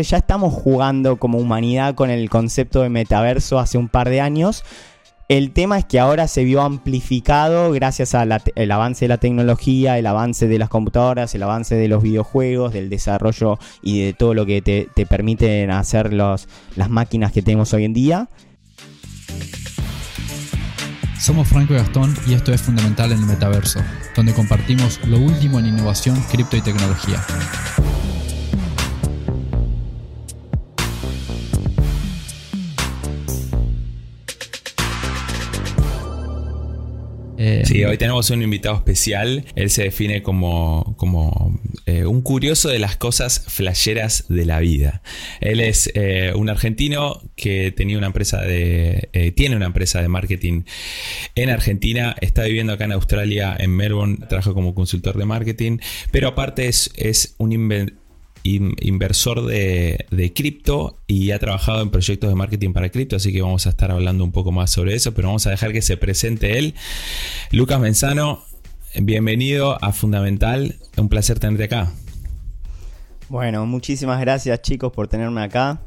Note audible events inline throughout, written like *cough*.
Ya estamos jugando como humanidad con el concepto de metaverso hace un par de años. El tema es que ahora se vio amplificado gracias al avance de la tecnología, el avance de las computadoras, el avance de los videojuegos, del desarrollo y de todo lo que te, permiten hacer las máquinas que tenemos hoy en día. Somos Franco y Gastón y esto es Fundamental en el Metaverso, donde compartimos lo último en innovación, cripto y tecnología. Eh, sí, hoy tenemos un invitado especial. Él se define como, como eh, un curioso de las cosas flasheras de la vida. Él es eh, un argentino que tenía una empresa de. tiene una empresa de marketing en Argentina. Está viviendo acá en Australia, en Melbourne. Trabaja como consultor de marketing. Pero aparte es, es un inversor de, cripto y ha trabajado en proyectos de marketing para cripto, así que vamos a estar hablando un poco más sobre eso, pero vamos a dejar que se presente él. Lucas Menzano, bienvenido a Fundamental, un placer tenerte acá. Bueno, muchísimas gracias chicos por tenerme acá.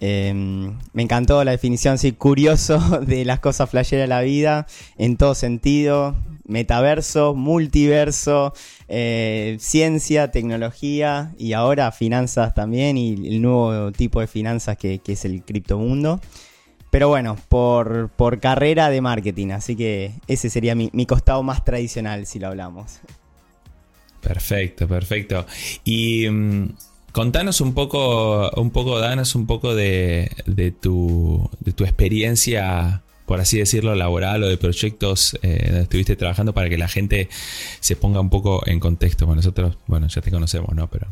Em, me encantó la definición, así curioso *laughs* de las cosas flasheras de la vida, en todo sentido metaverso, multiverso, eh, ciencia, tecnología y ahora finanzas también y el nuevo tipo de finanzas que, es el criptomundo. Pero bueno, por, carrera de marketing, así que ese sería mi, costado más tradicional si lo hablamos. Perfecto, perfecto. Y mm, contanos un poco, un poco, danos un poco de, de, tu, de tu experiencia por así decirlo, laboral o de proyectos eh, donde estuviste trabajando para que la gente se ponga un poco en contexto. Bueno, nosotros, bueno, ya te conocemos, ¿no? Pero.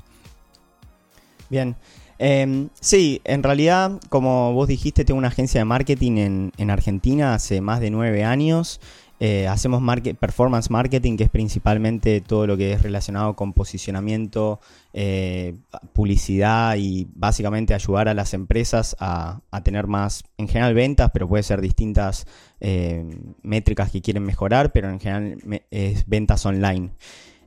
Bien. Em, sí, en realidad, como vos dijiste, tengo una agencia de marketing en, en Argentina hace más de nueve años. Eh, hacemos performance marketing, que es principalmente todo lo que es relacionado con posicionamiento, eh, publicidad y básicamente ayudar a las empresas a, tener más, en general, ventas, pero puede ser distintas eh, métricas que quieren mejorar, pero en general es ventas online.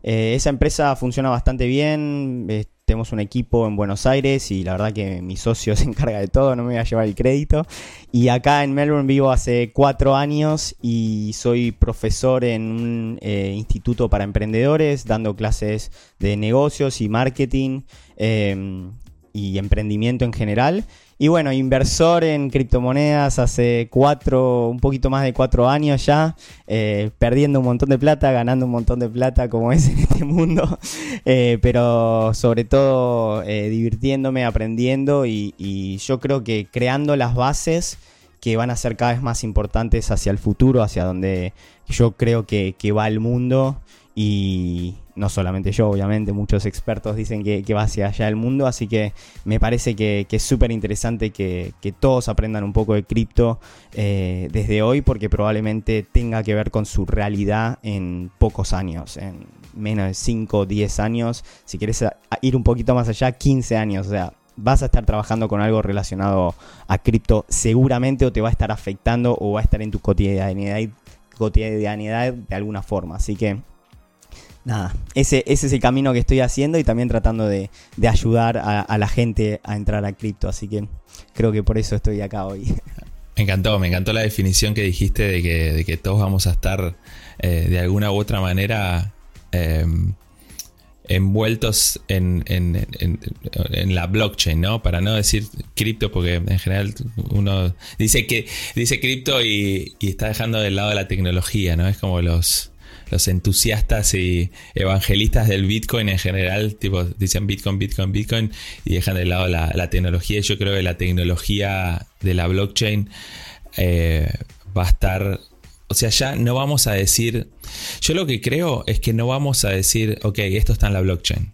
esa empresa funciona bastante bien tenemos un equipo en Buenos Aires y la verdad que mi socio *laughs* se encarga de todo, no me voy a llevar el crédito. Y acá en Melbourne vivo hace cuatro años y soy profesor en un eh, instituto para emprendedores, dando clases de negocios y marketing em, y emprendimiento en general. Y bueno, inversor en criptomonedas hace cuatro, un poquito más de cuatro años ya, eh, perdiendo un montón de plata, ganando un montón de plata como *laughs* es en este mundo, eh, pero sobre todo eh, divirtiéndome, aprendiendo y, yo creo que creando las bases que van a ser cada vez más importantes hacia el futuro, hacia donde yo creo que, que va el mundo y, no solamente yo, obviamente, muchos expertos dicen que, va hacia allá el mundo, así que me parece que, es súper interesante que, todos aprendan un poco de cripto eh, desde hoy, porque probablemente tenga que ver con su realidad en pocos años, en menos de 5 o 10 años, si quieres ir un poquito más allá, 15 años, o sea, vas a estar trabajando con algo relacionado a cripto seguramente o te va a estar afectando o va a estar en tu cotidianidad, cotidianidad de alguna forma, así que nada, ese, ese es el camino que estoy haciendo y también tratando de, ayudar a, la gente a entrar a cripto. Así que creo que por eso estoy acá hoy. *laughs* Me encantó, me encantó la definición que dijiste de que, de que todos vamos a estar eh, de alguna u otra manera em, envueltos en, la blockchain, ¿no? Para no decir cripto, porque en general uno dice que dice cripto y, y está dejando de lado la tecnología, ¿no? Es como los los entusiastas y evangelistas del Bitcoin en general, tipo, dicen Bitcoin, Bitcoin, Bitcoin y dejan de lado la, tecnología. Yo creo que la tecnología de la blockchain eh, va a estar o sea, ya no vamos a decir. Yo lo que creo es que no vamos a decir, ok, esto está en la blockchain.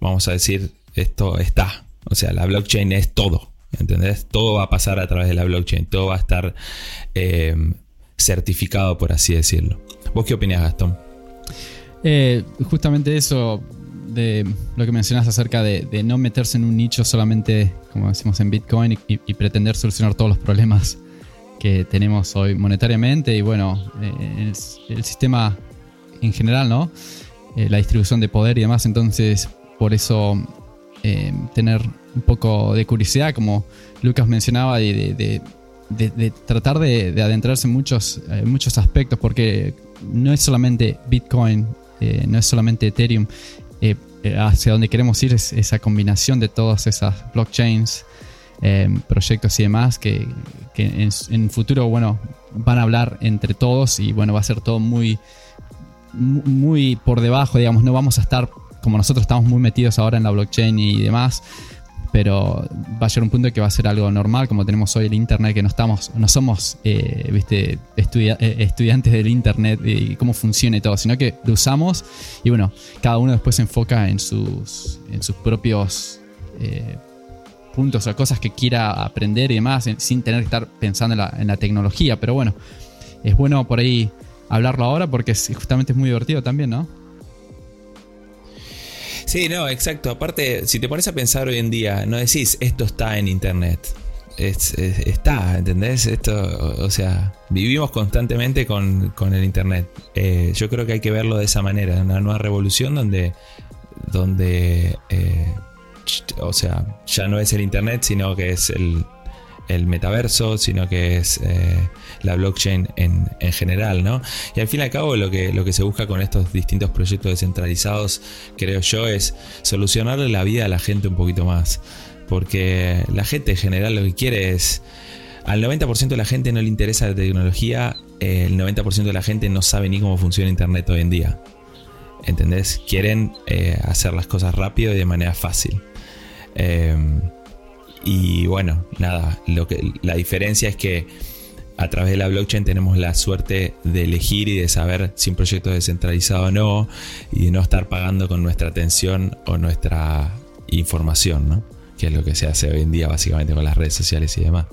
Vamos a decir, esto está. O sea, la blockchain es todo. ¿Entendés? Todo va a pasar a través de la blockchain. Todo va a estar eh, certificado, por así decirlo. ¿Vos qué opinas, Gastón? Eh, justamente eso de lo que mencionas acerca de, no meterse en un nicho solamente, como decimos en Bitcoin, y, pretender solucionar todos los problemas que tenemos hoy monetariamente y bueno, eh, el, sistema en general, ¿no? Eh, la distribución de poder y demás, entonces por eso tener un poco de curiosidad, como Lucas mencionaba, de, tratar de, adentrarse en muchos, muchos aspectos, porque no es solamente Bitcoin, eh, no es solamente Ethereum. Eh, hacia donde queremos ir es esa combinación de todas esas blockchains, proyectos y demás que, en, en futuro, bueno, van a hablar entre todos y bueno, va a ser todo muy, muy por debajo, digamos, no vamos a estar como nosotros estamos muy metidos ahora en la blockchain y demás, pero va a llegar un punto que va a ser algo normal, como tenemos hoy el Internet, que no, estamos, no somos eh, ¿viste? Eh, estudiantes del Internet y cómo funciona y todo, sino que lo usamos y bueno, cada uno después se enfoca en sus, en sus propios eh, puntos o cosas que quiera aprender y demás, sin tener que estar pensando en la, en la tecnología, pero bueno, es bueno por ahí hablarlo ahora porque justamente es muy divertido también, ¿no? Sí, no, exacto. Aparte, si te pones a pensar hoy en día, no decís esto está en internet. está, ¿entendés? Esto, o, sea, vivimos constantemente con, el internet. Eh, yo creo que hay que verlo de esa manera, una nueva revolución donde, donde eh, o sea, ya no es el internet, sino que es el, el metaverso, sino que es eh, la blockchain en, general, ¿no? Y al fin y al cabo lo que, lo que se busca con estos distintos proyectos descentralizados, creo yo, es solucionarle la vida a la gente un poquito más. Porque la gente en general lo que quiere es... Al 90% de la gente no le interesa la tecnología, el 90% de la gente no sabe ni cómo funciona Internet hoy en día. ¿Entendés? Quieren eh, hacer las cosas rápido y de manera fácil. Eh, y bueno, nada, lo que, la diferencia es que a través de la blockchain tenemos la suerte de elegir y de saber si un proyecto es descentralizado o no y de no estar pagando con nuestra atención o nuestra información, ¿no? que es lo que se hace hoy en día básicamente con las redes sociales y demás.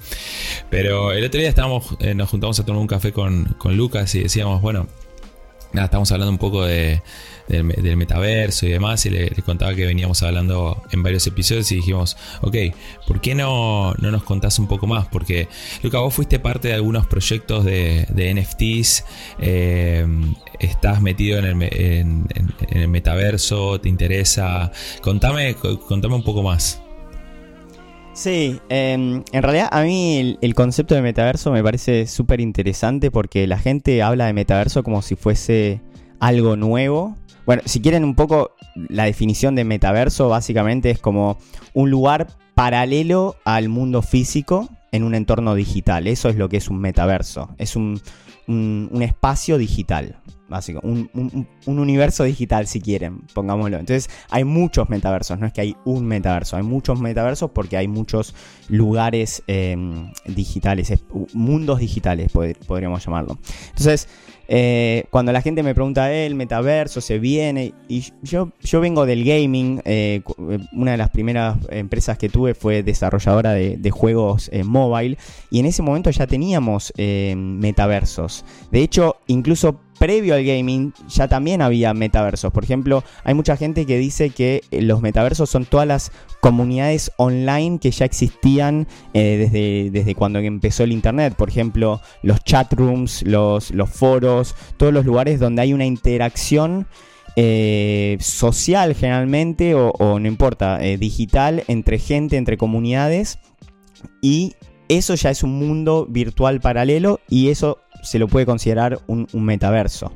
Pero el otro día estábamos, eh, nos juntamos a tomar un café con, con Lucas y decíamos, bueno, nada, estamos hablando un poco de, del, metaverso y demás, y le, contaba que veníamos hablando en varios episodios y dijimos, ok, ¿por qué no, no nos contás un poco más? Porque, Luca, vos fuiste parte de algunos proyectos de, NFTs, eh, estás metido en el, metaverso, te interesa. Contame, contame un poco más. Sí, em, en realidad a mí el, concepto de metaverso me parece súper interesante porque la gente habla de metaverso como si fuese algo nuevo bueno, si quieren un poco la definición de metaverso, básicamente es como un lugar paralelo al mundo físico en un entorno digital. Eso es lo que es un metaverso. Es un, espacio digital, básico. Un, universo digital, si quieren, pongámoslo. Entonces, hay muchos metaversos, no es que hay un metaverso, hay muchos metaversos porque hay muchos lugares em, digitales, mundos digitales, podríamos llamarlo. Entonces, eh, cuando la gente me pregunta, eh, el metaverso se viene, y yo, yo vengo del gaming, eh, una de las primeras empresas que tuve fue desarrolladora de, juegos mobile, y en ese momento ya teníamos metaversos. De hecho, incluso previo al gaming ya también había metaversos. Por ejemplo, hay mucha gente que dice que eh, los metaversos son todas las comunidades online que ya existían eh, desde, desde cuando empezó el internet. Por ejemplo, los chat rooms, los, los foros, todos los lugares donde hay una interacción. Eh, social generalmente o no importa, digital entre gente, entre comunidades y eso ya es un mundo virtual paralelo y eso se lo puede considerar un, metaverso.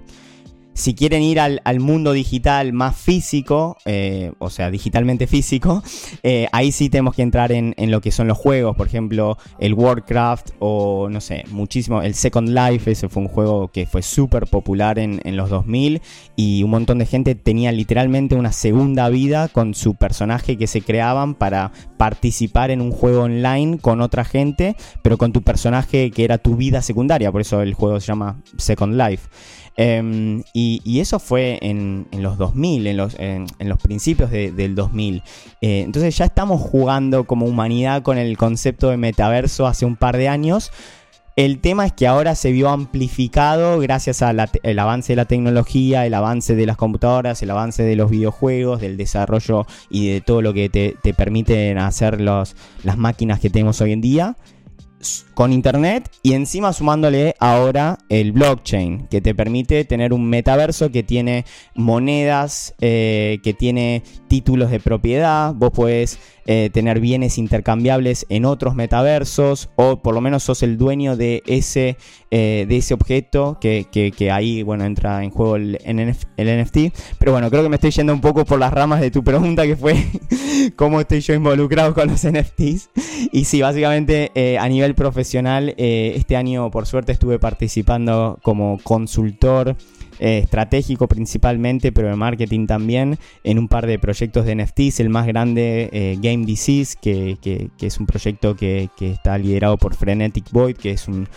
Si quieren ir al, mundo digital más físico, eh, o sea, digitalmente físico, eh, ahí sí tenemos que entrar en, lo que son los juegos, por ejemplo, el Warcraft o no sé, muchísimo, el Second Life, ese fue un juego que fue súper popular en, en, los 2000 y un montón de gente tenía literalmente una segunda vida con su personaje que se creaban para participar en un juego online con otra gente, pero con tu personaje que era tu vida secundaria, por eso el juego se llama Second Life. Em, y, eso fue en, los 2000, en los, en, los principios del 2000. Eh, entonces ya estamos jugando como humanidad con el concepto de metaverso hace un par de años. El tema es que ahora se vio amplificado gracias al avance de la tecnología, el avance de las computadoras, el avance de los videojuegos, del desarrollo y de todo lo que te, te permiten hacer las máquinas que tenemos hoy en día con internet y encima sumándole ahora el blockchain que te permite tener un metaverso que tiene monedas, eh, que tiene títulos de propiedad, vos puedes eh, tener bienes intercambiables en otros metaversos o por lo menos sos el dueño de ese, de ese objeto que, ahí bueno entra en juego el, el, NFT. Pero bueno, creo que me estoy yendo un poco por las ramas de tu pregunta que fue *laughs* cómo estoy yo involucrado con los NFTs. Y sí, básicamente a nivel profesional este año por suerte estuve participando como consultor eh, estratégico principalmente, pero de marketing también, en un par de proyectos de NFTs. El más grande, eh, Game Disease, que, es un proyecto que, está liderado por Frenetic Void, que es un,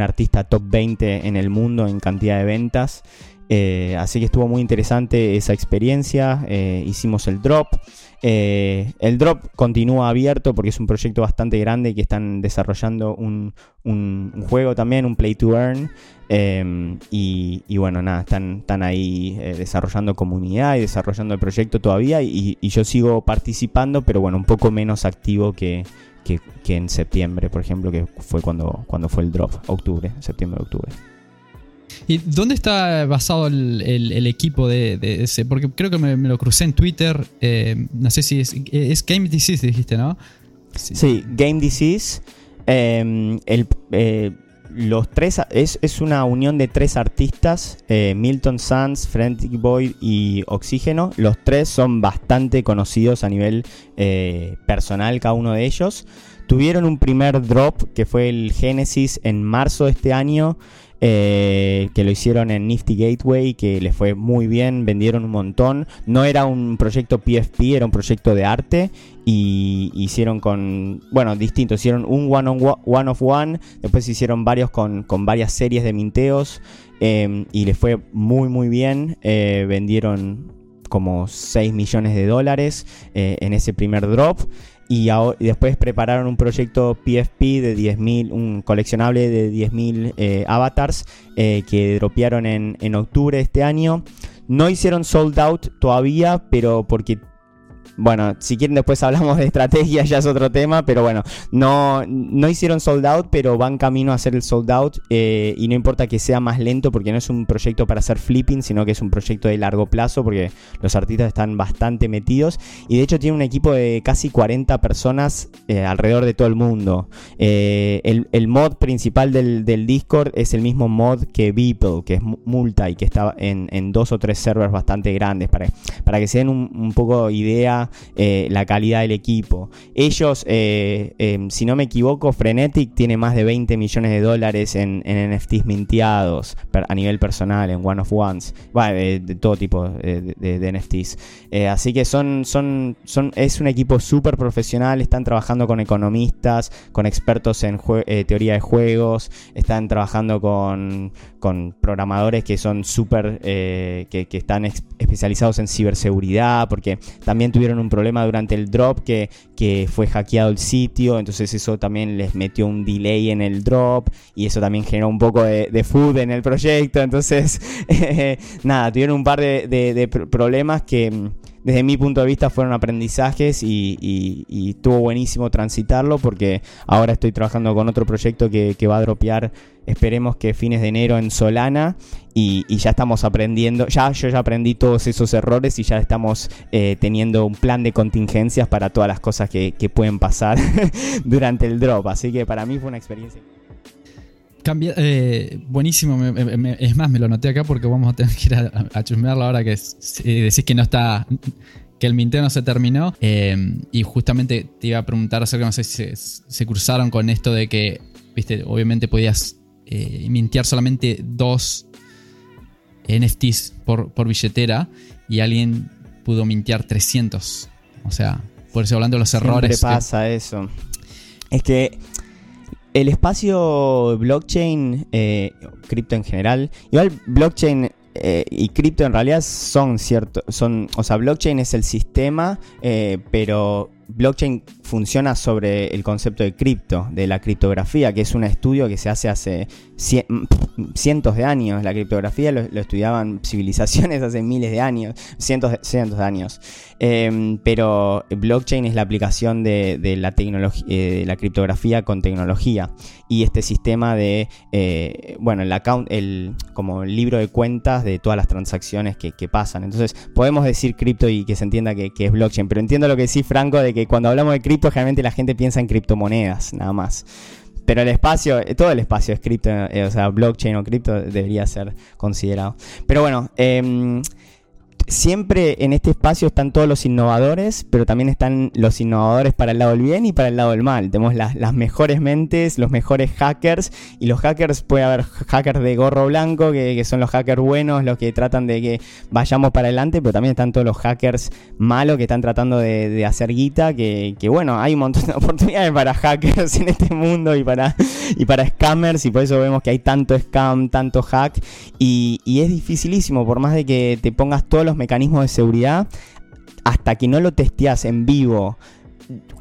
artista top 20 en el mundo en cantidad de ventas. Eh, así que estuvo muy interesante esa experiencia. hicimos el drop. El drop continúa abierto porque es un proyecto bastante grande que están desarrollando un, juego también, un play to earn. Em, y, bueno, nada, están, ahí eh, desarrollando comunidad y desarrollando el proyecto todavía. Y, yo sigo participando, pero bueno, un poco menos activo que, en septiembre, por ejemplo, que fue cuando, cuando fue el drop, octubre, septiembre-octubre. ¿Y dónde está basado el, equipo de, ese? Porque creo que me, lo crucé en Twitter. Eh, no sé si es, es Game Disease, dijiste, ¿no? Sí, Game Disease. Em, eh, los tres es, una unión de tres artistas, eh, Milton Sands, Frantic Boy y Oxígeno. Los tres son bastante conocidos a nivel personal, cada uno de ellos. Tuvieron un primer drop que fue el Genesis en marzo de este año. Eh, que lo hicieron en Nifty Gateway, que les fue muy bien, vendieron un montón. No era un proyecto PFP, era un proyecto de arte. Y hicieron con, bueno, distinto, hicieron un one, on one, of one, después hicieron varios con, varias series de minteos em, y les fue muy muy bien. Eh, vendieron como 6 millones de dólares eh, en ese primer drop y, después prepararon un proyecto PFP de 10.000, un coleccionable de 10.000 eh, avatars eh, que dropearon en, en octubre de este año. No hicieron sold out todavía, pero porque bueno, si quieren después hablamos de estrategia, ya es otro tema, pero bueno, no, no hicieron sold out, pero van camino a hacer el sold out eh, y no importa que sea más lento porque no es un proyecto para hacer flipping, sino que es un proyecto de largo plazo porque los artistas están bastante metidos y de hecho tiene un equipo de casi 40 personas eh, alrededor de todo el mundo. Eh, el, mod principal del, Discord es el mismo mod que Beeple, que es Multi, que está en, dos o tres servers bastante grandes para, para que se den un, un poco idea eh, la calidad del equipo. Ellos, eh, em, si no me equivoco, Frenetic tiene más de 20 millones de dólares en, NFTs minteados a nivel personal, en One of Ones, de, todo tipo de, NFTs. Eh, así que son, son, son, es un equipo súper profesional, están trabajando con economistas, con expertos en teoría de juegos, están trabajando con, con programadores que son súper, que están especializados en ciberseguridad, porque también tuvieron un problema durante el drop que, que fue hackeado el sitio, entonces eso también les metió un delay en el drop y eso también generó un poco de, food en el proyecto, entonces *laughs* nada, tuvieron un par de, problemas que mm, desde mi punto de vista fueron aprendizajes y, y, estuvo buenísimo transitarlo porque ahora estoy trabajando con otro proyecto que, que va a dropear Esperemos que fines de enero en Solana y, ya estamos aprendiendo, ya yo ya aprendí todos esos errores y ya estamos eh, teniendo un plan de contingencias para todas las cosas que, pueden pasar *laughs* durante el drop. Así que para mí fue una experiencia. Eh, buenísimo, es más, me lo noté acá porque vamos a tener que ir a, a chusmearlo ahora que decís que no está, que el minteo no se terminó. Eh, y justamente te iba a preguntar acerca, no sé si se, se, cruzaron con esto de que, viste, obviamente podías eh, mintear solamente dos NFTs por, por, billetera y alguien pudo mintear 300. O sea, por eso hablando de los errores. Siempre pasa eso. Es que el espacio blockchain, eh, cripto en general, igual blockchain eh, y cripto en realidad son ciertos, son, o sea, blockchain es el sistema, eh, pero blockchain funciona sobre el concepto de cripto, de la criptografía, que es un estudio que se hace hace cientos de años. La criptografía lo, estudiaban civilizaciones *laughs* hace miles de años, cientos de, cientos de años. Em, pero blockchain es la aplicación de, la eh, la criptografía con tecnología. Y este sistema de, eh, bueno, el account, el, como el libro de cuentas de todas las transacciones que, pasan. Entonces, podemos decir cripto y que se entienda que, que, es blockchain, pero entiendo lo que decís, Franco, de de que cuando hablamos de cripto, generalmente la gente piensa en criptomonedas, nada más. Pero el espacio, todo el espacio es cripto, o sea, blockchain o cripto debería ser considerado. Pero bueno, eh, siempre en este espacio están todos los innovadores, pero también están los innovadores para el lado del bien y para el lado del mal. Tenemos las, mejores mentes, los mejores hackers, y los hackers, puede haber hackers de gorro blanco, que, son los hackers buenos, los que tratan de que vayamos para adelante, pero también están todos los hackers malos que están tratando de, hacer guita, que, bueno, hay un montón de *laughs* oportunidades para hackers en este mundo y para, y para scammers, y por eso vemos que hay tanto scam, tanto hack, y, y es dificilísimo, por más de que te pongas todos los mecanismos de seguridad, hasta que no lo testeas en vivo,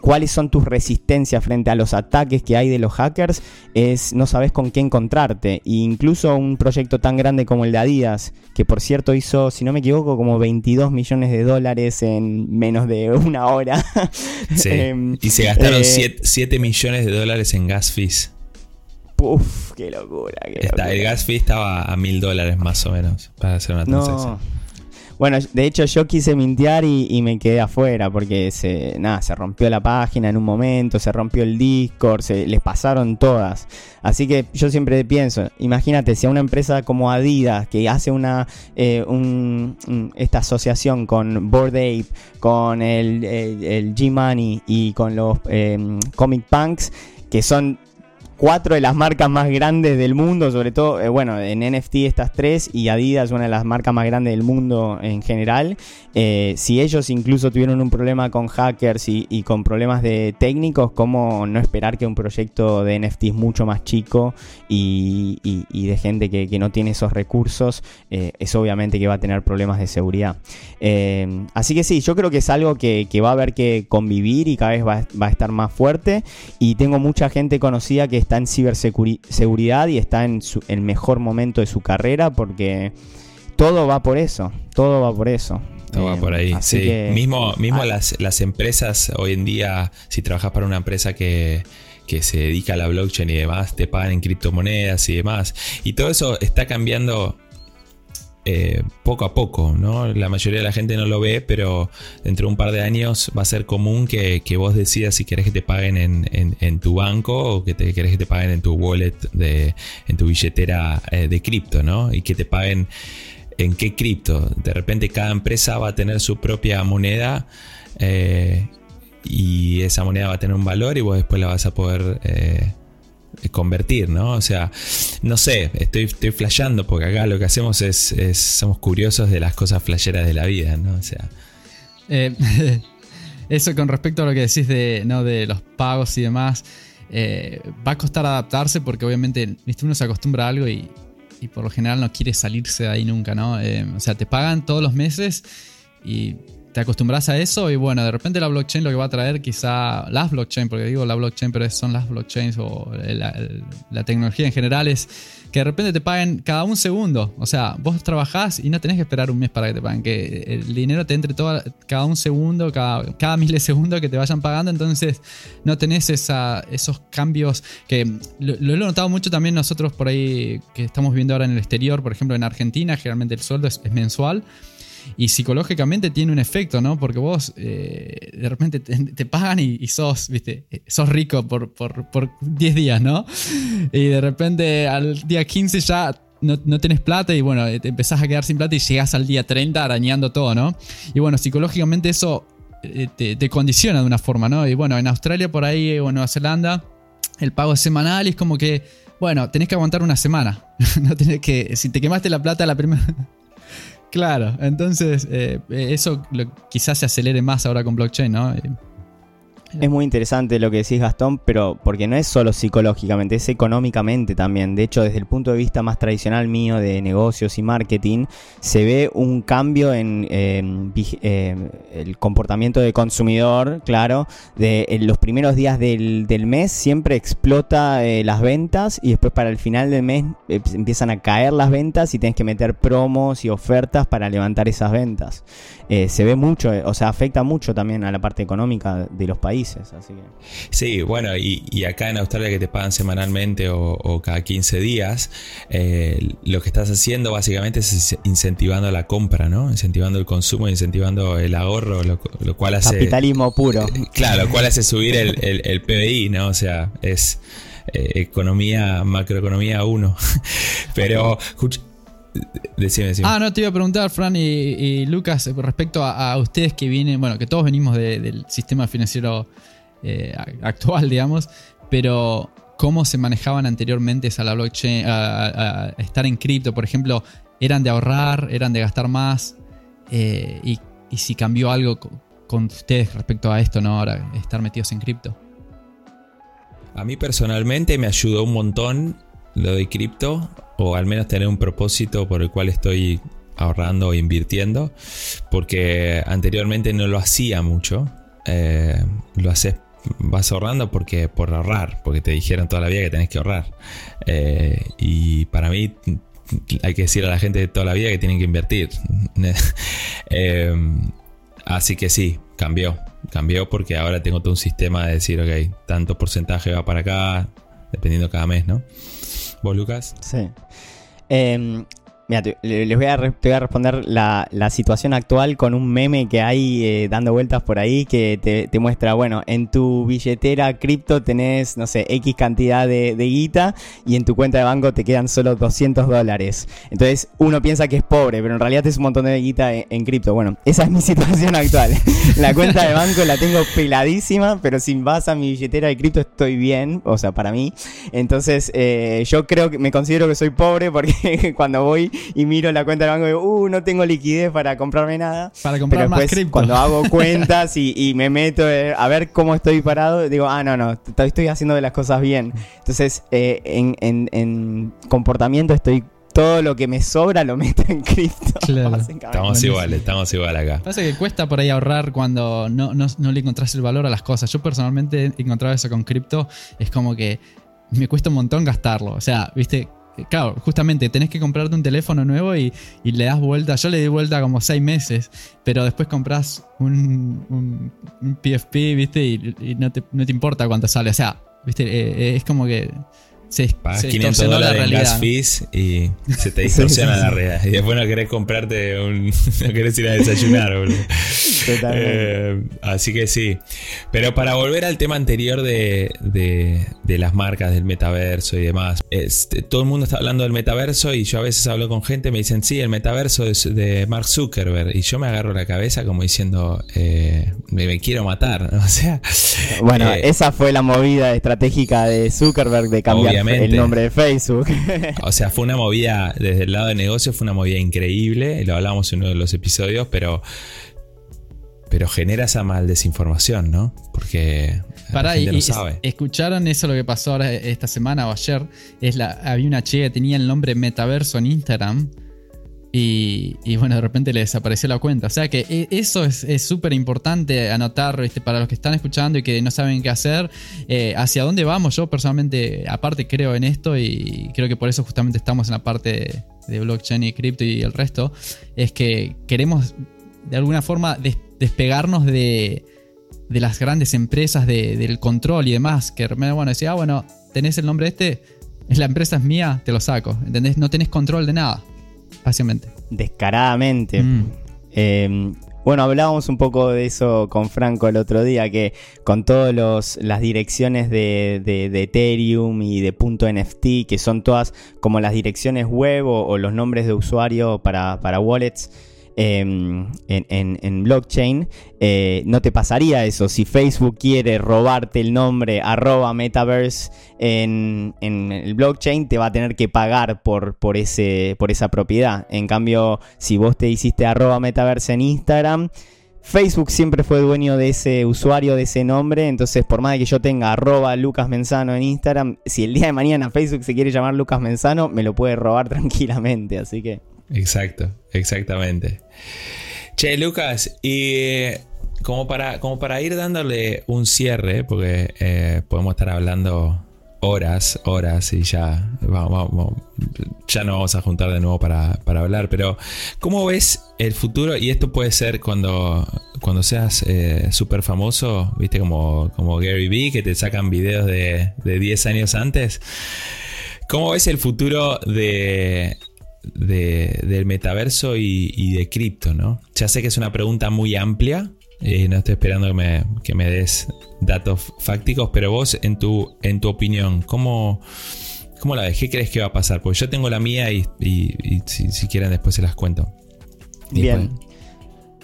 cuáles son tus resistencias frente a los ataques que hay de los hackers, es no sabes con qué encontrarte. E incluso un proyecto tan grande como el de Adidas, que por cierto hizo, si no me equivoco, como 22 millones de dólares en menos de una hora. *laughs* Em, y se gastaron 7, eh, millones de dólares en gas fees. Uf, qué locura. El gas fee estaba a mil dólares más o menos para hacer una transacción. Bueno, de hecho yo quise mintear y, me quedé afuera porque se, nada, se rompió la página en un momento, se rompió el Discord, se les pasaron todas. Así que yo siempre pienso, imagínate si a una empresa como Adidas que hace una eh, esta asociación con Board Ape, con el, el, G-Money y con los eh, Comic Punks, que son cuatro de las marcas más grandes del mundo, sobre todo, eh, bueno, en NFT estas tres y Adidas, una de las marcas más grandes del mundo en general. Eh, si ellos incluso tuvieron un problema con hackers y, con problemas de técnicos, ¿cómo no esperar que un proyecto de NFT es mucho más chico y, de gente que, no tiene esos recursos, eh, es obviamente que va a tener problemas de seguridad? así que sí, yo creo que es algo que, va a haber que convivir y cada vez va, va a estar más fuerte. Y tengo mucha gente conocida que está está en ciberseguridad y está en el mejor momento de su carrera porque todo va por eso, todo va por eso. Todo va por ahí, sí. mismo mismo las, las, empresas hoy en día, si trabajas para una empresa que, que se dedica a la blockchain y demás, te pagan en criptomonedas y demás. Y todo eso está cambiando eh, poco a poco, ¿no? La mayoría de la gente no lo ve, pero dentro de un par de años va a ser común que, vos decidas si querés que te paguen en, tu banco o que te querés que te paguen en tu wallet, de, en tu billetera eh, de cripto, ¿no? Y que te paguen en qué cripto. De repente cada empresa va a tener su propia moneda eh, y esa moneda va a tener un valor y vos después la vas a poder convertir, ¿no? O sea, no sé, estoy, estoy flasheando porque acá lo que hacemos es, somos curiosos de las cosas flasheras de la vida, ¿no? O sea. Eh, *laughs* eso con respecto a lo que decís de, ¿no? de los pagos y demás, eh, va a costar adaptarse porque obviamente uno se acostumbra a algo y, por lo general no quiere salirse de ahí nunca, ¿no? Eh, o sea, te pagan todos los meses y te acostumbras a eso y bueno, de repente la blockchain lo que va a traer quizá las blockchain, porque digo la blockchain, pero son las blockchains o la, tecnología en general es que de repente te paguen cada un segundo. O sea, vos trabajás y no tenés que esperar un mes para que te paguen, que el dinero te entre todo, cada un segundo, cada, cada milisegundo que te vayan pagando, entonces no tenés esa, esos cambios que lo, lo, he notado mucho también nosotros por ahí que estamos viviendo ahora en el exterior, por ejemplo en Argentina, generalmente el sueldo es mensual y psicológicamente tiene un efecto, ¿no? Porque vos eh, de repente te, pagan y, sos, viste, eh, sos rico por, por, por 10 días, ¿no? Y de repente al día 15 ya no, no, plata y bueno, te empezás a quedar sin plata y llegás al día 30 arañando todo, ¿no? Y bueno, psicológicamente eso eh, te, condiciona de una forma, ¿no? Y bueno, en Australia por ahí o en Nueva Zelanda el pago es semanal y es como que, bueno, tenés que aguantar una semana. *laughs* no tenés que, si te quemaste la plata la primera... Claro, entonces eh, eso quizás se acelere más ahora con blockchain, ¿no? Es muy interesante lo que decís Gastón, pero porque no es solo psicológicamente, es económicamente también. De hecho, desde el punto de vista más tradicional mío de negocios y marketing, se ve un cambio en, el comportamiento del consumidor, claro. De en los primeros días del, mes siempre explota eh, las ventas y después para el final del mes eh, empiezan a caer las ventas y tienes que meter promos y ofertas para levantar esas ventas. Eh, se ve mucho, o sea, afecta mucho también a la parte económica de los países. Países. Así que. Sí, bueno, y, acá en Australia que te pagan semanalmente o, cada 15 días, eh, lo que estás haciendo básicamente es incentivando la compra, ¿no? Incentivando el consumo, incentivando el ahorro, lo, cual hace... Capitalismo puro. Claro, lo cual hace subir el, el, PBI, ¿no? O sea, es... Eh, economía, macroeconomía 1. *laughs* Pero, Ah, no, te iba a preguntar, Fran y, Lucas, respecto a, ustedes que vienen, bueno, que todos venimos del sistema financiero eh, actual, digamos, pero ¿cómo se manejaban anteriormente a la blockchain, a, estar en cripto? Por ejemplo, ¿eran de ahorrar, eran de gastar más? Eh, y, si cambió algo con ustedes respecto a esto, ¿no? Ahora, estar metidos en cripto. A mí personalmente me ayudó un montón lo de cripto o al menos tener un propósito por el cual estoy ahorrando o invirtiendo, porque anteriormente no lo hacía mucho. Eh, lo haces, vas ahorrando porque por ahorrar, porque te dijeron toda la vida que tenés que ahorrar. Eh, y para mí hay que decir a la gente de toda la vida que tienen que invertir. *laughs* Eh, así que sí, cambió. Cambió porque ahora tengo todo un sistema de decir, ok, tanto porcentaje va para acá, dependiendo cada mes, ¿no? ¿Vos, Lucas? Sí. Eh, Mira, les voy a, a responder la, situación actual con un meme que hay eh, dando vueltas por ahí que te, muestra, bueno, en tu billetera cripto tenés, no sé, X cantidad de, guita y en tu cuenta de banco te quedan solo 200 dólares. Entonces uno piensa que es pobre, pero en realidad es un montón de guita en, cripto. Bueno, esa es mi *laughs* situación actual. la cuenta de banco la tengo peladísima, pero si vas a mi billetera de cripto estoy bien, o sea, para mí. Entonces eh, yo creo que me considero que soy pobre porque *laughs* cuando voy *laughs* y miro la cuenta del banco y digo, uh, no tengo liquidez para comprarme nada. Para comprar más cripto. Cuando hago *laughs* cuentas y, me meto eh, a ver cómo estoy parado, digo, ah, no, no, estoy haciendo de las cosas bien. Entonces, eh, en, comportamiento estoy todo lo que me sobra lo meto en cripto. *laughs* Estamos iguales, estamos igual acá. Pasa que cuesta por ahí ahorrar cuando no, no, le encontrás el valor a las cosas. Yo personalmente he encontrado eso con cripto. Es como que me cuesta un montón gastarlo. O sea, viste, Claro, justamente tenés que comprarte un teléfono nuevo y, le das vuelta. Yo le di vuelta como seis meses, pero después compras un, PFP, ¿viste? Y, no, te, importa cuánto sale. O sea, ¿viste? Eh, es como que se, 500 dólares en gas fees y se te *laughs* distorsiona la realidad. Y después no querés comprarte un. *laughs* no querés ir a desayunar, boludo. Eh, así que sí. Pero para volver al tema anterior de, de, las marcas del metaverso y demás, este, todo el mundo está hablando del metaverso y yo a veces hablo con gente me dicen, sí, el metaverso es de Mark Zuckerberg. Y yo me agarro la cabeza como diciendo, eh, me, quiero matar. *laughs* O sea. Bueno, eh, esa fue la movida estratégica de Zuckerberg de cambiar el nombre de Facebook. o sea, fue una movida, desde el lado de negocio, fue una movida increíble. Lo hablamos en uno de los episodios, pero. Pero genera esa mal desinformación, ¿no? Porque Para, y, sabe. ¿Escucharon eso lo que pasó ahora esta semana o ayer? Es la, había una chica que tenía el nombre Metaverso en Instagram y, bueno, de repente le desapareció la cuenta. O sea que e, eso es súper importante anotar para los que están escuchando y que no saben qué hacer. Eh, hacia dónde vamos. Yo personalmente, aparte, creo en esto y creo que por eso justamente estamos en la parte de, blockchain y cripto y el resto. Es que queremos de alguna forma despegarnos de, las grandes empresas, del control y demás. Que bueno, decía, ah, bueno, tenés el nombre este, la empresa es mía, te lo saco. ¿Entendés? No tenés control de nada Descaradamente. Mm. Em, bueno, hablábamos un poco de eso con Franco el otro día, que con todas las direcciones de, Ethereum y de .nft, que son todas como las direcciones web o, los nombres de usuario para, para wallets, Em, en, blockchain, eh, no te pasaría eso. Si Facebook quiere robarte el nombre arroba metaverse en, el blockchain, te va a tener que pagar por, por, ese, por esa propiedad. En cambio, si vos te hiciste arroba metaverse en Instagram, Facebook siempre fue dueño de ese usuario, de ese nombre, entonces por más de que yo tenga arroba Lucas Menzano en Instagram, si el día de mañana Facebook se quiere llamar Lucas Menzano, me lo puede robar *laughs* tranquilamente, así que... Exacto, exactamente. Che, Lucas, y como para, como para ir dándole un cierre, porque eh, podemos estar hablando horas, horas y ya, vamos, ya no vamos a juntar de nuevo para, hablar, pero ¿cómo ves el futuro? Y esto puede ser cuando, cuando seas eh, súper famoso, viste como, como Gary Vee, que te sacan videos de, de 10 años antes. ¿Cómo ves el futuro de, del metaverso y, de cripto? ¿no? Ya sé que es una pregunta muy amplia, y no estoy esperando que me, que me des datos fácticos, pero vos, en tu, en tu opinión, ¿cómo, ¿cómo la ves? ¿Qué crees que va a pasar? Porque yo tengo la mía y, si, quieren después se las cuento. Bien.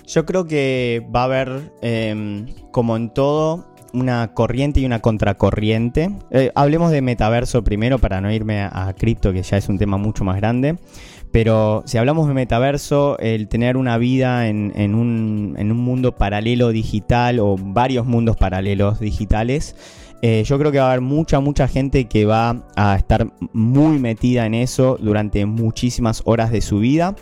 Yo creo que va a haber, em, como en todo, una corriente y una contracorriente. Eh, hablemos de metaverso primero para no irme a, cripto, que ya es un tema mucho más grande. Pero si hablamos de metaverso, el tener una vida en, un, mundo paralelo digital o varios mundos paralelos digitales, eh, yo creo que va a haber mucha, mucha gente que va a estar muy metida en eso durante muchísimas horas de su vida.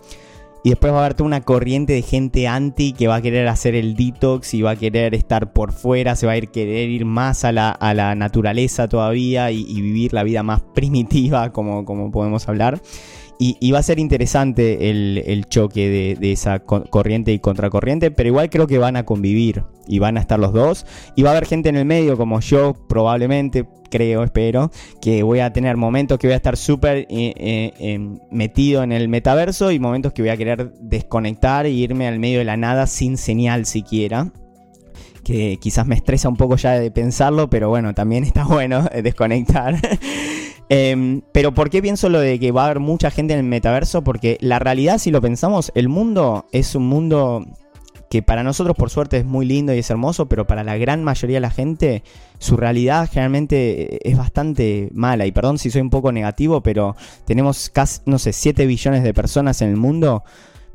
Y después va a haber toda una corriente de gente anti que va a querer hacer el detox y va a querer estar por fuera, se va a ir, querer ir más a la, naturaleza todavía y, vivir la vida más *laughs* primitiva, como, como podemos hablar. Y, va a ser interesante el, choque de, esa corriente y contracorriente, pero igual creo que van a convivir y van a estar los dos. Y va a haber gente en el medio, como yo probablemente, creo, espero, que voy a tener momentos que voy a estar súper eh, eh, metido en el metaverso y momentos que voy a querer desconectar e irme al medio de la nada sin señal siquiera que quizás me estresa un poco ya de pensarlo, pero bueno, también está bueno desconectar. *laughs* Em, pero ¿por qué pienso lo de que va a haber mucha gente en el metaverso? Porque la realidad, si lo pensamos, el mundo es un mundo que para nosotros por suerte es muy lindo y es hermoso, pero para la gran mayoría de la gente su realidad generalmente es bastante mala. Y perdón si soy un poco negativo, pero tenemos casi, no sé, 7 billones de personas en el mundo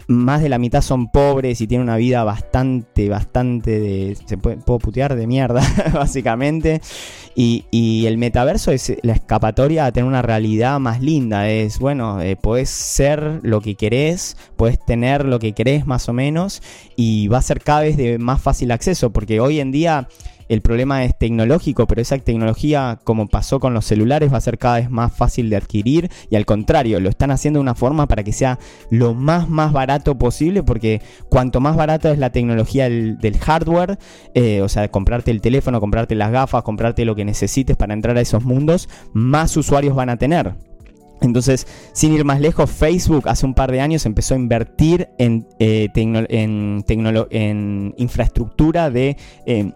más de la mitad son pobres y tienen una vida bastante, bastante de. Se puede, puedo putear de mierda, *laughs* básicamente. Y, el metaverso es la escapatoria a tener una realidad más linda. Es, bueno, eh, podés ser lo que querés, podés tener lo que querés más o menos, y va a ser cada vez de más fácil acceso, porque hoy en día el problema es tecnológico, pero esa tecnología, como pasó con los celulares, va a ser cada vez más fácil de adquirir y al contrario, lo están haciendo de una forma para que sea lo más, más barato posible, porque cuanto más barata es la tecnología del, hardware, eh, o sea, comprarte el teléfono, comprarte las gafas, comprarte lo que necesites para entrar a esos mundos, más usuarios van a tener. Entonces, sin ir más lejos, Facebook hace un par de años empezó a invertir en, eh, infraestructura de eh,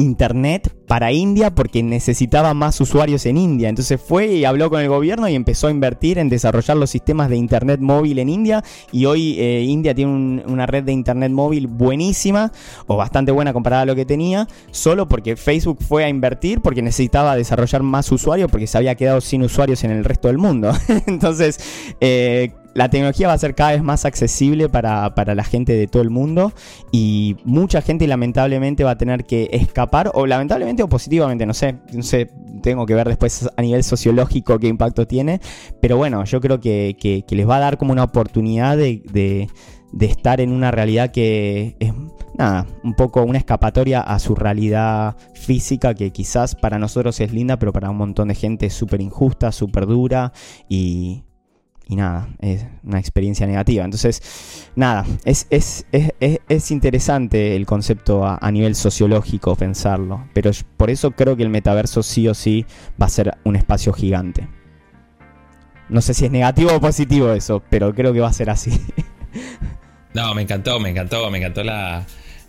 internet para India porque necesitaba más usuarios en India. Entonces fue y habló con el gobierno y empezó a invertir en desarrollar los sistemas de internet móvil en India. Y hoy eh, India tiene una red de internet móvil buenísima o bastante buena comparada a lo que tenía, solo porque Facebook fue a invertir porque necesitaba desarrollar más usuarios porque se había quedado sin usuarios en el resto del mundo. *laughs* Entonces, eh, la tecnología va a ser cada vez más accesible para, la gente de todo el mundo y mucha gente lamentablemente va a tener que escapar, o lamentablemente o positivamente, no sé, no sé, tengo que ver después a nivel sociológico qué impacto tiene, pero bueno, yo creo que, les va a dar como una oportunidad de, estar en una realidad que es, nada, un poco una escapatoria a su realidad física que quizás para nosotros es linda, pero para un montón de gente es súper injusta, súper dura y y nada, es una experiencia negativa. Entonces, nada, es, es, interesante el concepto a, nivel sociológico pensarlo, pero por eso creo que el metaverso sí o sí va a ser un espacio gigante. No sé si es negativo o positivo eso, pero creo que va a ser así. *laughs* No, me encantó, me encantó, me encantó la,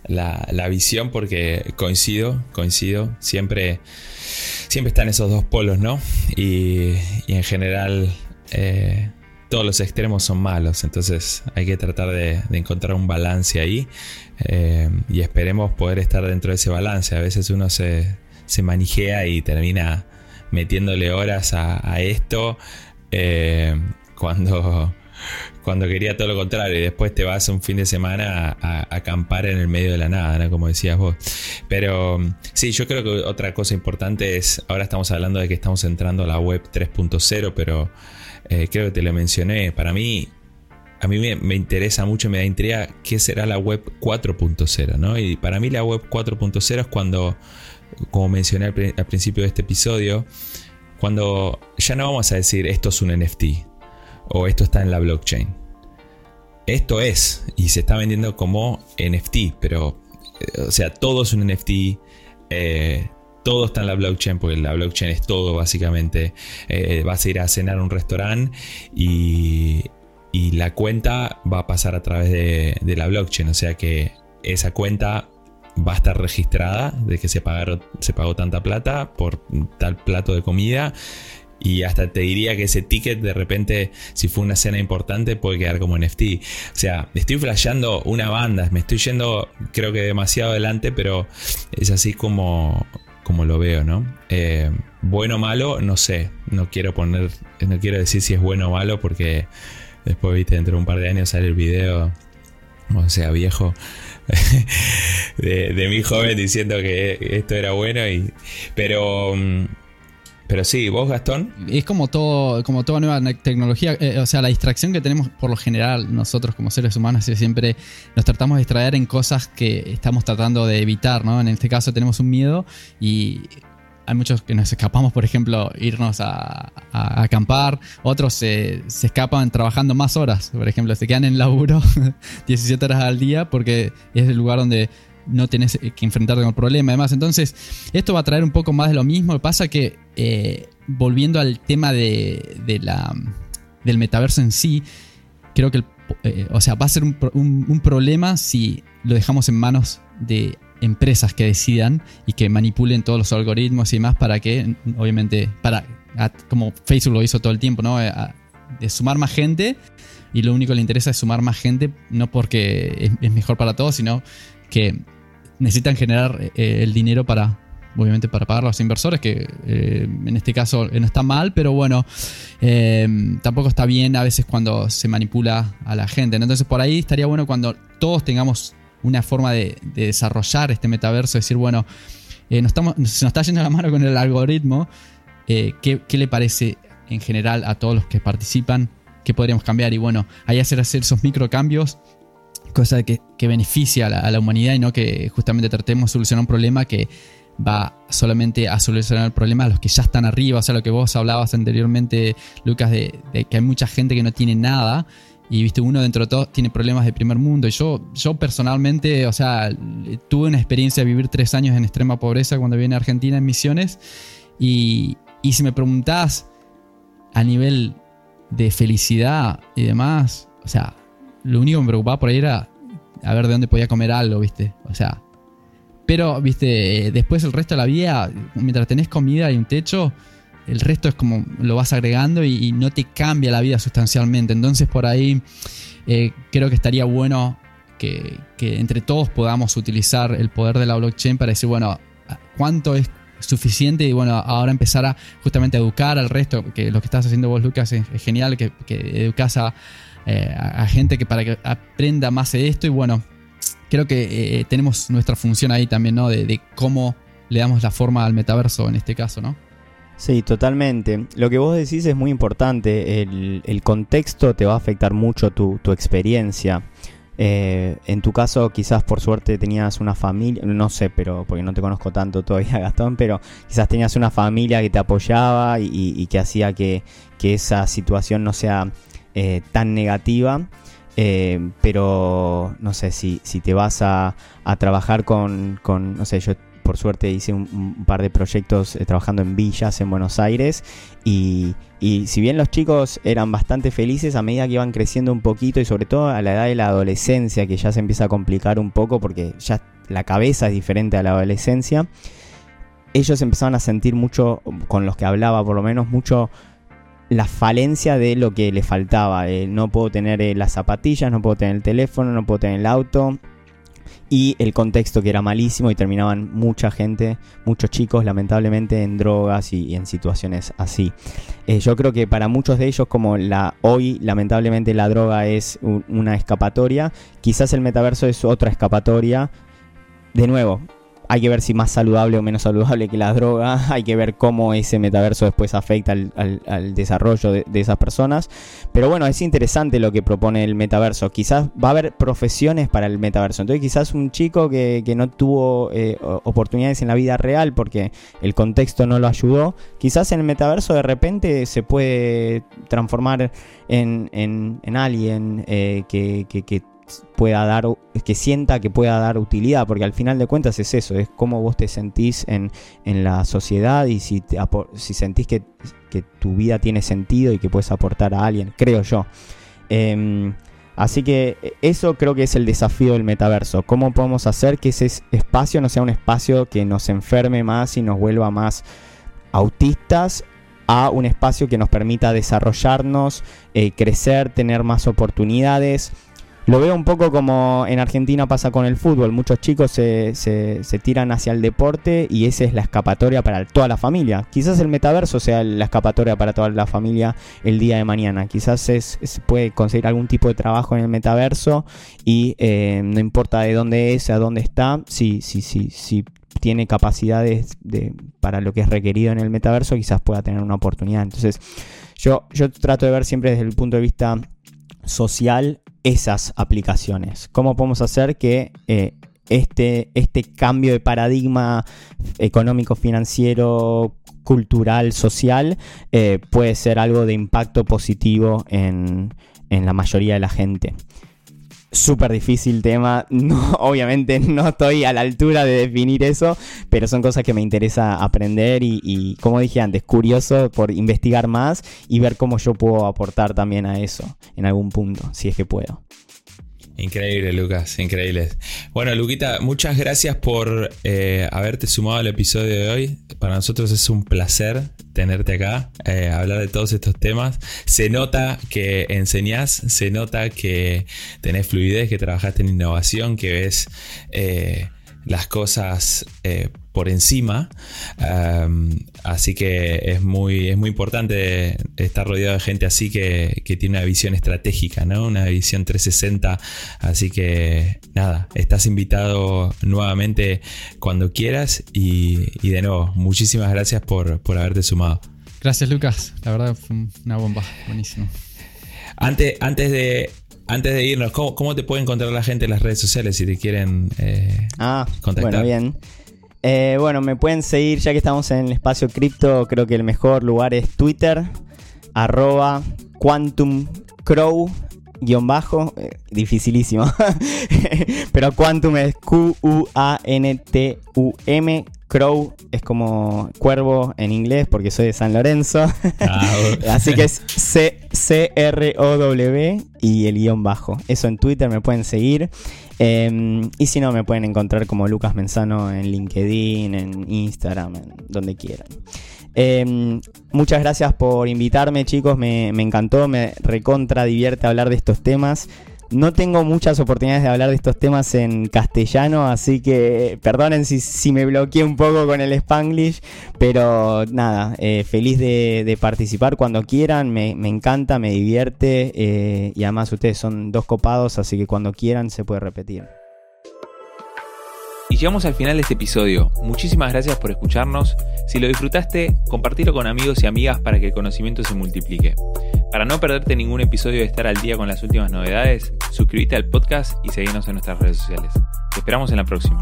la, visión porque coincido, coincido, siempre, siempre están esos dos polos, ¿no? Y, y en general... Eh, todos los extremos son malos, entonces hay que tratar de, encontrar un balance ahí eh, y esperemos poder estar dentro de ese balance. A veces uno se, se manijea y termina metiéndole horas a, esto eh, cuando, cuando quería todo lo contrario y después te vas un fin de semana a, acampar en el medio de la nada, como decías vos. Pero sí, yo creo que otra cosa importante es, ahora estamos hablando de que estamos entrando a la web 3.0, pero eh, creo que te lo mencioné, para mí, a mí me, interesa mucho, me da intriga qué será la web 4.0, ¿no? Y para mí la web 4.0 es cuando, como mencioné al, principio de este episodio, cuando ya no vamos a decir esto es un NFT o esto está en la blockchain. Esto es y se está vendiendo como NFT, pero eh, o sea, todo es un NFT. Eh, todo está en la blockchain, porque la blockchain es todo básicamente. Eh, vas a ir a cenar a un restaurante y, la cuenta va a pasar a través de, la blockchain. O sea que esa cuenta va a estar registrada de que se, se pagó tanta plata por tal plato de comida. Y hasta te diría que ese ticket de repente, si fue una cena importante, puede quedar como NFT. O sea, estoy flasheando una banda, me estoy yendo creo que demasiado adelante, pero es así como, como lo veo, ¿no? Eh, bueno o malo, no sé. No quiero poner, no quiero decir si es bueno o malo porque después, viste, dentro de un par de años sale el video, o sea, viejo. *laughs* de, mi joven diciendo que esto era bueno. Y, pero, mm, pero sí, vos Gastón. Es como todo, como toda nueva tecnología, eh, o sea, la distracción que tenemos por lo general nosotros como seres humanos es siempre nos tratamos de distraer en cosas que estamos tratando de evitar, ¿no? En este caso tenemos un miedo y hay muchos que nos escapamos, por ejemplo, irnos a, acampar. Otros se, se, escapan trabajando más horas. Por ejemplo, se quedan en laburo *laughs* 17 horas al día porque es el lugar donde no tienes que enfrentarte con el problema. Además, entonces, esto va a traer un poco más de lo mismo. Pasa que, eh, volviendo al tema de, la, del metaverso en sí, creo que, eh, o sea, va a ser un, un problema si lo dejamos en manos de empresas que decidan y que manipulen todos los algoritmos y demás para que, obviamente, para, como Facebook lo hizo todo el tiempo, ¿no? Eh, de sumar más gente y lo único que le interesa es sumar más gente, no porque es, mejor para todos, sino que necesitan generar eh, el dinero para, obviamente, para pagar a los inversores, que eh, en este caso no está mal, pero bueno, tampoco está bien a veces cuando se manipula a la gente. Entonces, por ahí estaría bueno cuando todos tengamos una forma de, desarrollar este metaverso, decir, bueno, eh, nos estamos, se nos está yendo la mano con el algoritmo, eh, ¿qué, le parece en general a todos los que participan? ¿Qué podríamos cambiar? Y bueno, ahí hacer, hacer esos microcambios, cosa que, que beneficia a la, humanidad y no que justamente tratemos de solucionar un problema que va solamente a solucionar el problema a los que ya están arriba, o sea, lo que vos hablabas anteriormente, Lucas, de, que hay mucha gente que no tiene nada y viste, uno dentro de todo tiene problemas de primer mundo. Y yo, yo personalmente, o sea, tuve una experiencia de vivir tres años en extrema pobreza cuando vine a Argentina en misiones. Y, y si me preguntás a nivel de felicidad y demás, o sea, lo único que me preocupaba por ahí era a ver de dónde podía comer algo, viste. O sea, pero, viste, después el resto de la vida, mientras tenés comida y un techo, el resto es como lo vas agregando y, no te cambia la vida sustancialmente. Entonces por ahí eh, creo que estaría bueno que, entre todos podamos utilizar el poder de la blockchain para decir, bueno, ¿cuánto es suficiente? Y bueno, ahora empezar a justamente educar al resto, que lo que estás haciendo vos, Lucas, es, genial, que, que educas eh, a, gente que para que aprenda más de esto y bueno, creo que eh, tenemos nuestra función ahí también, ¿no? De, cómo le damos la forma al metaverso en este caso, ¿no? Sí, totalmente. Lo que vos decís es muy importante. El, contexto te va a afectar mucho tu, experiencia. Eh, en tu caso, quizás por suerte tenías una familia, no sé, pero porque no te conozco tanto todavía, *laughs* Gastón, pero quizás tenías una familia que te apoyaba y, que hacía que, esa situación no sea eh, tan negativa. Eh, pero no sé si, si te vas a, a trabajar con, con, no sé, yo por suerte hice un, par de proyectos eh, trabajando en villas en Buenos Aires y, si bien los chicos eran bastante felices a medida que iban creciendo un poquito y sobre todo a la edad de la adolescencia que ya se empieza a complicar un poco porque ya la cabeza es diferente a la adolescencia, ellos empezaban a sentir mucho, con los que hablaba por lo menos, mucho la falencia de lo que les faltaba. No puedo tener eh, las zapatillas, no puedo tener el teléfono, no puedo tener el auto, y el contexto que era malísimo y terminaban mucha gente, muchos chicos lamentablemente en drogas y, en situaciones así. Eh, yo creo que para muchos de ellos como la hoy lamentablemente la droga es una escapatoria, quizás el metaverso es otra escapatoria. De nuevo, hay que ver si más saludable o menos saludable que la droga, *laughs* hay que ver cómo ese metaverso después afecta al, desarrollo de, esas personas. Pero bueno, es interesante lo que propone el metaverso. Quizás va a haber profesiones para el metaverso. Entonces quizás un chico que, no tuvo eh, oportunidades en la vida real porque el contexto no lo ayudó, quizás en el metaverso de repente se puede transformar en, en, alguien eh, que pueda dar, que sienta que pueda dar utilidad, porque al final de cuentas es eso, es cómo vos te sentís en, la sociedad y si, si sentís que, tu vida tiene sentido y que puedes aportar a alguien, creo yo. Em, así que eso creo que es el desafío del metaverso, cómo podemos hacer que ese espacio no sea un espacio que nos enferme más y nos vuelva más autistas a un espacio que nos permita desarrollarnos, eh, crecer, tener más oportunidades lo veo un poco como en Argentina pasa con el fútbol. Muchos chicos se, se, tiran hacia el deporte y esa es la escapatoria para toda la familia. Quizás el metaverso sea la escapatoria para toda la familia el día de mañana. Quizás se puede conseguir algún tipo de trabajo en el metaverso y eh, no importa de dónde es, a dónde está, si, si, si, si tiene capacidades de, para lo que es requerido en el metaverso, quizás pueda tener una oportunidad. Entonces, yo, yo trato de ver siempre desde el punto de vista social esas aplicaciones. ¿Cómo podemos hacer que eh, este, este cambio de paradigma económico, financiero, cultural, social, eh, puede ser algo de impacto positivo en, en la mayoría de la gente? Súper difícil tema. *laughs* No, obviamente no estoy a la altura de definir eso, pero son cosas que me interesa aprender y, y, como dije antes, curioso por investigar más y ver cómo yo puedo aportar también a eso en algún punto, si es que puedo. Increíble, Lucas, increíble. Bueno, Luquita, muchas gracias por eh, haberte sumado al episodio de hoy. Para nosotros es un placer tenerte acá, eh, hablar de todos estos temas. Se nota que enseñás, se nota que tenés fluidez, que trabajaste en innovación, que ves eh, las cosas por encima. así que es muy, es muy importante estar rodeado de gente así que, tiene una visión estratégica, ¿no? Una visión 360. Así que nada, estás invitado nuevamente cuando quieras y, de nuevo, muchísimas gracias por, haberte sumado. Gracias Lucas, la verdad fue una bomba, buenísimo. Antes, antes de, antes de irnos, ¿cómo, te puede encontrar la gente en las redes sociales si te quieren eh, ah, contactar? Bueno, bien. Eh, bueno, me pueden seguir, ya que estamos en el espacio cripto, creo que el mejor lugar es Twitter, arroba quantumcrow, guion bajo, eh, dificilísimo, *laughs* pero quantum es Q-U-A-N-T-U-M, crow es como cuervo en inglés porque soy de San Lorenzo, ah, *laughs* así que es C-R-O-W y el guion bajo, eso en Twitter me pueden seguir. Em, y si no, me pueden encontrar como Lucas Menzano en LinkedIn, en Instagram, en donde quieran. Em, muchas gracias por invitarme, chicos. Me, encantó, me recontra divierte hablar de estos temas. No tengo muchas oportunidades de hablar de estos temas en castellano, así que perdonen si, me bloqueé un poco con el spanglish, pero nada, eh, feliz de, participar cuando quieran, me, encanta, me divierte eh, y además ustedes son dos copados, así que cuando quieran se puede repetir. Y llegamos al final de este episodio. Muchísimas gracias por escucharnos. Si lo disfrutaste, compartilo con amigos y amigas para que el conocimiento se multiplique. Para no perderte ningún episodio de estar al día con las últimas novedades, suscríbete al podcast y seguinos en nuestras redes sociales. Te esperamos en la próxima.